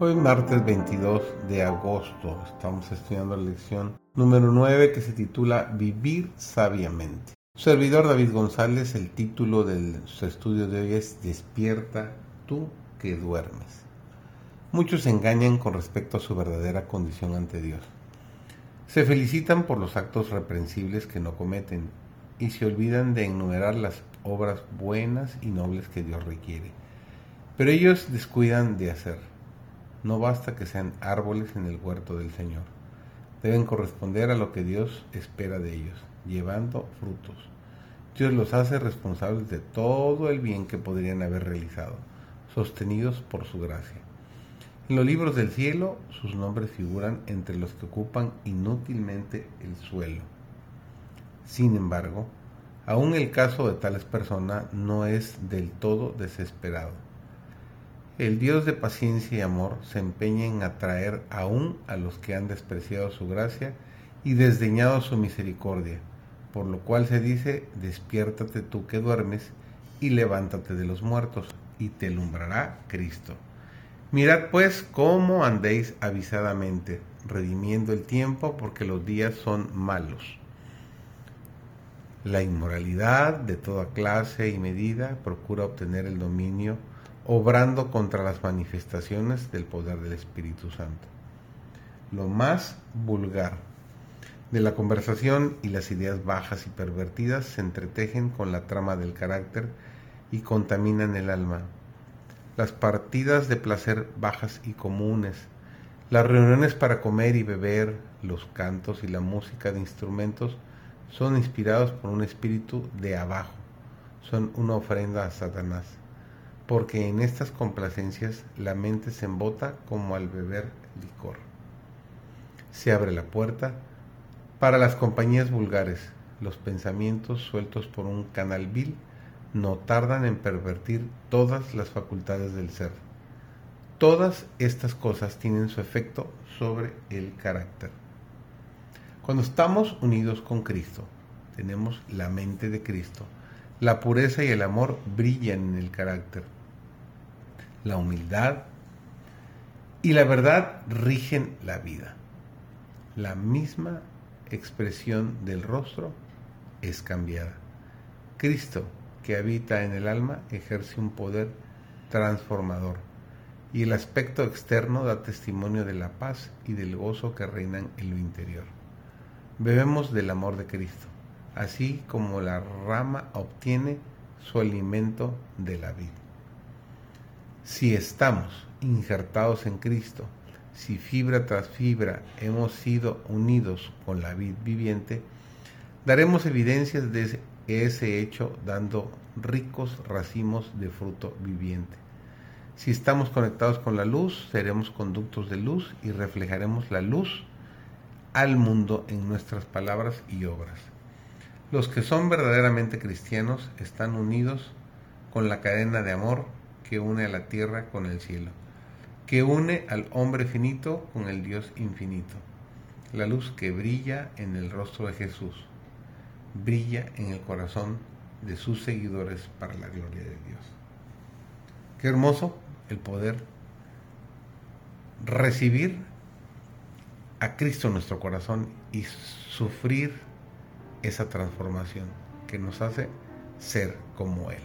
Hoy martes 22 de agosto estamos estudiando la lección número 9 que se titula Vivir sabiamente. servidor David González, el título del estudio de hoy es Despierta tú que duermes. Muchos se engañan con respecto a su verdadera condición ante Dios. Se felicitan por los actos reprensibles que no cometen y se olvidan de enumerar las obras buenas y nobles que Dios requiere. Pero ellos descuidan de hacer no basta que sean árboles en el huerto del Señor. Deben corresponder a lo que Dios espera de ellos, llevando frutos. Dios los hace responsables de todo el bien que podrían haber realizado, sostenidos por su gracia. En los libros del cielo sus nombres figuran entre los que ocupan inútilmente el suelo. Sin embargo, aún el caso de tales personas no es del todo desesperado el Dios de paciencia y amor se empeña en atraer aún a los que han despreciado su gracia y desdeñado su misericordia, por lo cual se dice, despiértate tú que duermes y levántate de los muertos, y te alumbrará Cristo. Mirad pues cómo andéis avisadamente, redimiendo el tiempo, porque los días son malos. La inmoralidad de toda clase y medida procura obtener el dominio obrando contra las manifestaciones del poder del Espíritu Santo. Lo más vulgar de la conversación y las ideas bajas y pervertidas se entretejen con la trama del carácter y contaminan el alma. Las partidas de placer bajas y comunes, las reuniones para comer y beber, los cantos y la música de instrumentos son inspirados por un espíritu de abajo, son una ofrenda a Satanás porque en estas complacencias la mente se embota como al beber licor. Se abre la puerta para las compañías vulgares. Los pensamientos sueltos por un canal vil no tardan en pervertir todas las facultades del ser. Todas estas cosas tienen su efecto sobre el carácter. Cuando estamos unidos con Cristo, tenemos la mente de Cristo. La pureza y el amor brillan en el carácter la humildad y la verdad rigen la vida. La misma expresión del rostro es cambiada. Cristo, que habita en el alma, ejerce un poder transformador y el aspecto externo da testimonio de la paz y del gozo que reinan en lo interior. Bebemos del amor de Cristo, así como la rama obtiene su alimento de la vida. Si estamos injertados en Cristo, si fibra tras fibra hemos sido unidos con la vid viviente, daremos evidencias de ese hecho dando ricos racimos de fruto viviente. Si estamos conectados con la luz, seremos conductos de luz y reflejaremos la luz al mundo en nuestras palabras y obras. Los que son verdaderamente cristianos están unidos con la cadena de amor que une a la tierra con el cielo, que une al hombre finito con el Dios infinito. La luz que brilla en el rostro de Jesús, brilla en el corazón de sus seguidores para la gloria de Dios. Qué hermoso el poder recibir a Cristo en nuestro corazón y sufrir esa transformación que nos hace ser como Él.